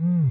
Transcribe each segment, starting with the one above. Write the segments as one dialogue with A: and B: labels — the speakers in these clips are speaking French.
A: Mm.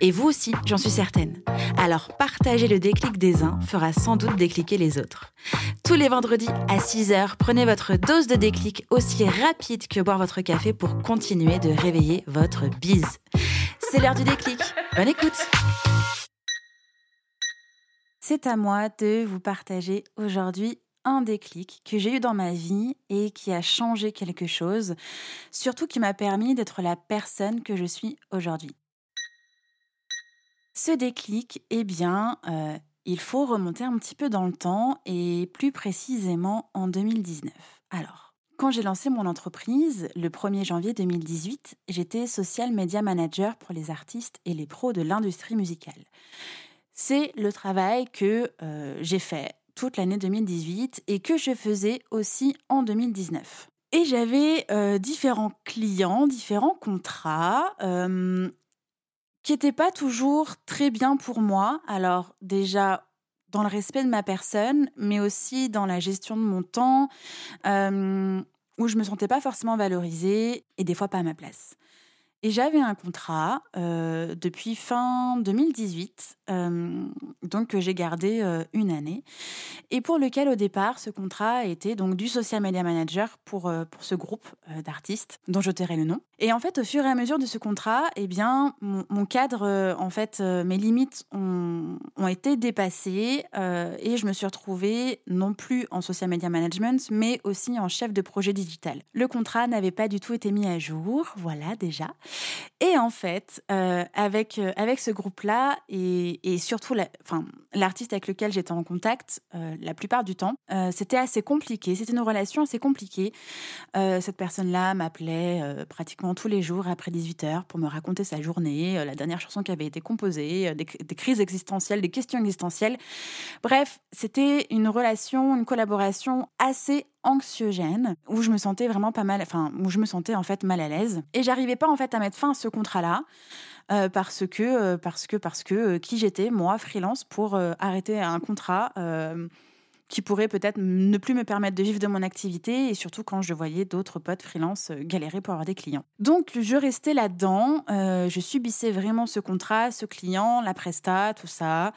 A: Et vous aussi, j'en suis certaine. Alors partager le déclic des uns fera sans doute décliquer les autres. Tous les vendredis à 6h, prenez votre dose de déclic aussi rapide que boire votre café pour continuer de réveiller votre bise. C'est l'heure du déclic. Bonne écoute C'est à moi de vous partager aujourd'hui un déclic que j'ai eu dans ma vie et qui a changé quelque chose, surtout qui m'a permis d'être la personne que je suis aujourd'hui. Ce déclic, eh bien, euh, il faut remonter un petit peu dans le temps et plus précisément en 2019. Alors, quand j'ai lancé mon entreprise le 1er janvier 2018, j'étais social media manager pour les artistes et les pros de l'industrie musicale. C'est le travail que euh, j'ai fait toute l'année 2018 et que je faisais aussi en 2019. Et j'avais euh, différents clients, différents contrats qui n'était pas toujours très bien pour moi. Alors déjà dans le respect de ma personne, mais aussi dans la gestion de mon temps, euh, où je me sentais pas forcément valorisée et des fois pas à ma place. Et j'avais un contrat euh, depuis fin 2018, euh, donc que j'ai gardé euh, une année, et pour lequel au départ ce contrat était donc du social media manager pour, pour ce groupe d'artistes dont je tairai le nom. Et en fait, au fur et à mesure de ce contrat, eh bien, mon, cadre, en fait, mes limites ont, ont été dépassées et je me suis retrouvée non plus en social media management, mais aussi en chef de projet digital. Le contrat n'avait pas du tout été mis à jour, voilà déjà. Et en fait, euh, avec, euh, avec ce groupe-là, et, et, surtout l'artiste avec lequel j'étais en contact euh, la plupart du temps, c'était assez compliqué. C'était une relation assez compliquée. cette personne-là m'appelait pratiquement tous les jours après 18 heures pour me raconter sa journée, la dernière chanson qui avait été composée, des crises existentielles, des questions existentielles. Bref, c'était une relation, une collaboration assez anxiogène où je me sentais vraiment pas mal, enfin où je me sentais en fait mal à l'aise et j'arrivais pas en fait à mettre fin à ce contrat-là euh, parce que euh, parce que parce que euh, qui j'étais moi freelance pour arrêter un contrat qui pourrait peut-être ne plus me permettre de vivre de mon activité et surtout quand je voyais d'autres potes freelance galérer pour avoir des clients. Donc je restais là-dedans, je subissais vraiment ce contrat, ce client, la presta, tout ça.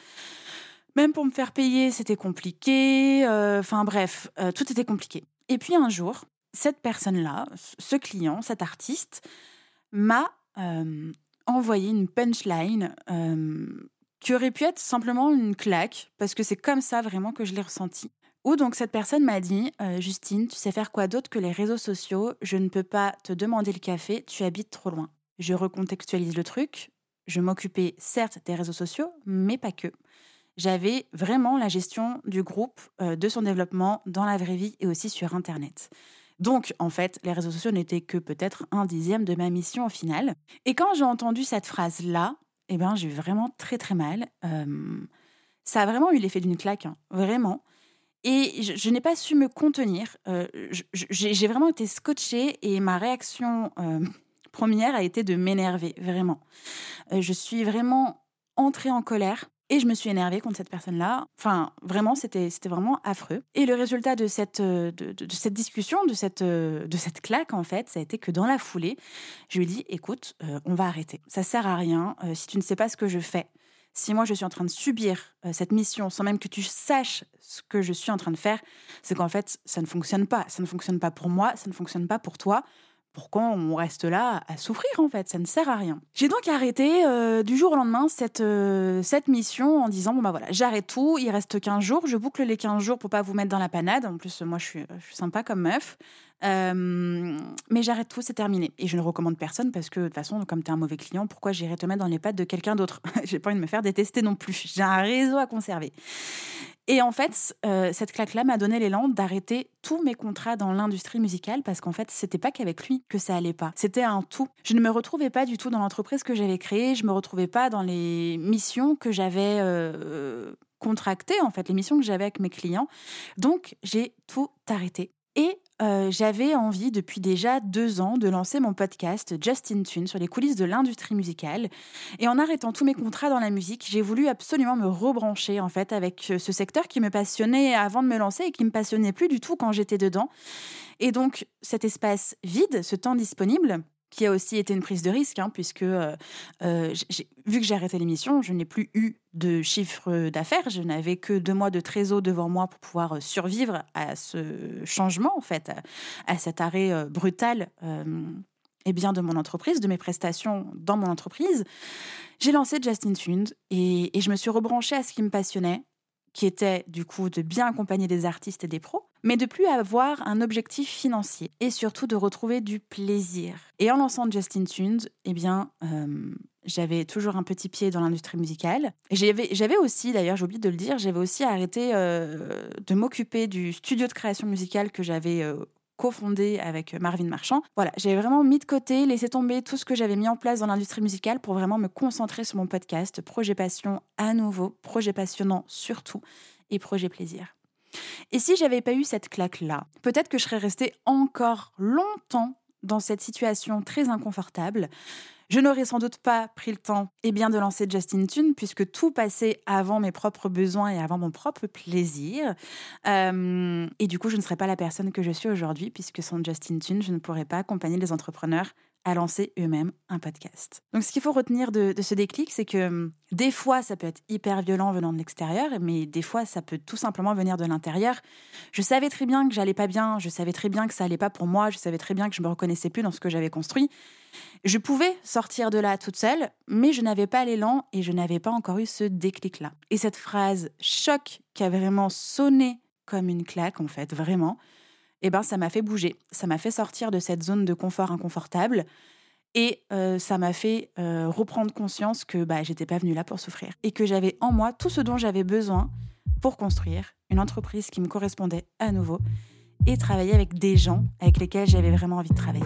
A: Même pour me faire payer, c'était compliqué. Euh, enfin bref, euh, tout était compliqué. Et puis un jour, cette personne-là, ce client, cet artiste, m'a euh, envoyé une punchline qui aurait pu être simplement une claque, parce que c'est comme ça vraiment que je l'ai ressenti. Où donc cette personne m'a dit Justine, tu sais faire quoi d'autre que les réseaux sociaux? Je ne peux pas te demander le café, tu habites trop loin. Je recontextualise le truc. Je m'occupais certes des réseaux sociaux, mais pas que j'avais vraiment la gestion du groupe, euh, de son développement dans la vraie vie et aussi sur Internet. Donc, en fait, les réseaux sociaux n'étaient que peut-être un dixième de ma mission au final. Et quand j'ai entendu cette phrase-là, eh ben, j'ai eu vraiment très très mal. Euh, ça a vraiment eu l'effet d'une claque, hein, vraiment. Et je, n'ai pas su me contenir. Euh, j'ai vraiment été scotchée et ma réaction première a été de m'énerver, vraiment. je suis vraiment entrée en colère. Et je me suis énervée contre cette personne-là. Enfin, vraiment, c'était vraiment affreux. Et le résultat de cette, euh, de, cette discussion, de cette, euh, de cette claque, en fait, ça a été que dans la foulée, je lui ai dit, écoute, euh, on va arrêter. Ça sert à rien. si tu ne sais pas ce que je fais, si moi je suis en train de subir cette mission sans même que tu saches ce que je suis en train de faire, c'est qu'en fait, ça ne fonctionne pas. Ça ne fonctionne pas pour moi, ça ne fonctionne pas pour toi pourquoi on reste là à souffrir en fait? Ça ne sert à rien. J'ai donc arrêté euh, du jour au lendemain cette, euh, cette mission en disant bon bah voilà, j'arrête tout, il reste 15 jours, je boucle les 15 jours pour pas vous mettre dans la panade. En plus, moi je suis, je suis sympa comme meuf. Mais j'arrête tout, c'est terminé. Et je ne recommande personne parce que de toute façon, comme tu es un mauvais client, pourquoi j'irais te mettre dans les pattes de quelqu'un d'autre? J'ai pas envie de me faire détester non plus. J'ai un réseau à conserver. Et en fait, euh, cette claque-là m'a donné l'élan d'arrêter tous mes contrats dans l'industrie musicale parce qu'en fait, c'était pas qu'avec lui que ça allait pas. C'était un tout. Je ne me retrouvais pas du tout dans l'entreprise que j'avais créée. Je me retrouvais pas dans les missions que j'avais euh, contractées, en fait, les missions que j'avais avec mes clients. Donc, j'ai tout arrêté. Et euh, j'avais envie depuis déjà deux ans de lancer mon podcast Justin Tune sur les coulisses de l'industrie musicale. Et en arrêtant tous mes contrats dans la musique, j'ai voulu absolument me rebrancher en fait avec euh, ce secteur qui me passionnait avant de me lancer et qui me passionnait plus du tout quand j'étais dedans. Et donc cet espace vide, ce temps disponible, qui a aussi été une prise de risque, hein, puisque euh, euh, vu que j'ai arrêté l'émission, je n'ai plus eu de chiffre d'affaires, je n'avais que deux mois de trésor devant moi pour pouvoir euh, survivre à ce changement, en fait, à, cet arrêt brutal et bien de mon entreprise, de mes prestations dans mon entreprise. J'ai lancé Justin Tunes et, et je me suis rebranchée à ce qui me passionnait, qui était du coup de bien accompagner des artistes et des pros, mais de plus avoir un objectif financier et surtout de retrouver du plaisir. Et en lançant Justin Tunes, eh bien, euh, j'avais toujours un petit pied dans l'industrie musicale. J'avais aussi, d'ailleurs, j'ai oublié de le dire, j'avais aussi arrêté euh, de m'occuper du studio de création musicale que j'avais euh, cofondé avec Marvin Marchand. Voilà, j'ai vraiment mis de côté, laissé tomber tout ce que j'avais mis en place dans l'industrie musicale pour vraiment me concentrer sur mon podcast, projet passion à nouveau, projet passionnant surtout et projet plaisir. Et si j'avais pas eu cette claque-là, peut-être que je serais restée encore longtemps dans cette situation très inconfortable. Je n'aurais sans doute pas pris le temps et bien de lancer Justin Tune puisque tout passait avant mes propres besoins et avant mon propre plaisir. Euh, et du coup, je ne serais pas la personne que je suis aujourd'hui puisque sans Justin Tune, je ne pourrais pas accompagner les entrepreneurs à lancer eux-mêmes un podcast. Donc ce qu'il faut retenir de, ce déclic, c'est que hum, des fois, ça peut être hyper violent venant de l'extérieur, mais des fois, ça peut tout simplement venir de l'intérieur. Je savais très bien que j'allais pas bien, je savais très bien que ça allait pas pour moi, je savais très bien que je me reconnaissais plus dans ce que j'avais construit. Je pouvais sortir de là toute seule, mais je n'avais pas l'élan et je n'avais pas encore eu ce déclic-là. Et cette phrase choc qui a vraiment sonné comme une claque, en fait, vraiment, eh ben, ça m'a fait bouger. Ça m'a fait sortir de cette zone de confort inconfortable. Et euh, ça m'a fait euh, reprendre conscience que bah, j'étais pas venue là pour souffrir. Et que j'avais en moi tout ce dont j'avais besoin pour construire une entreprise qui me correspondait à nouveau et travailler avec des gens avec lesquels j'avais vraiment envie de travailler.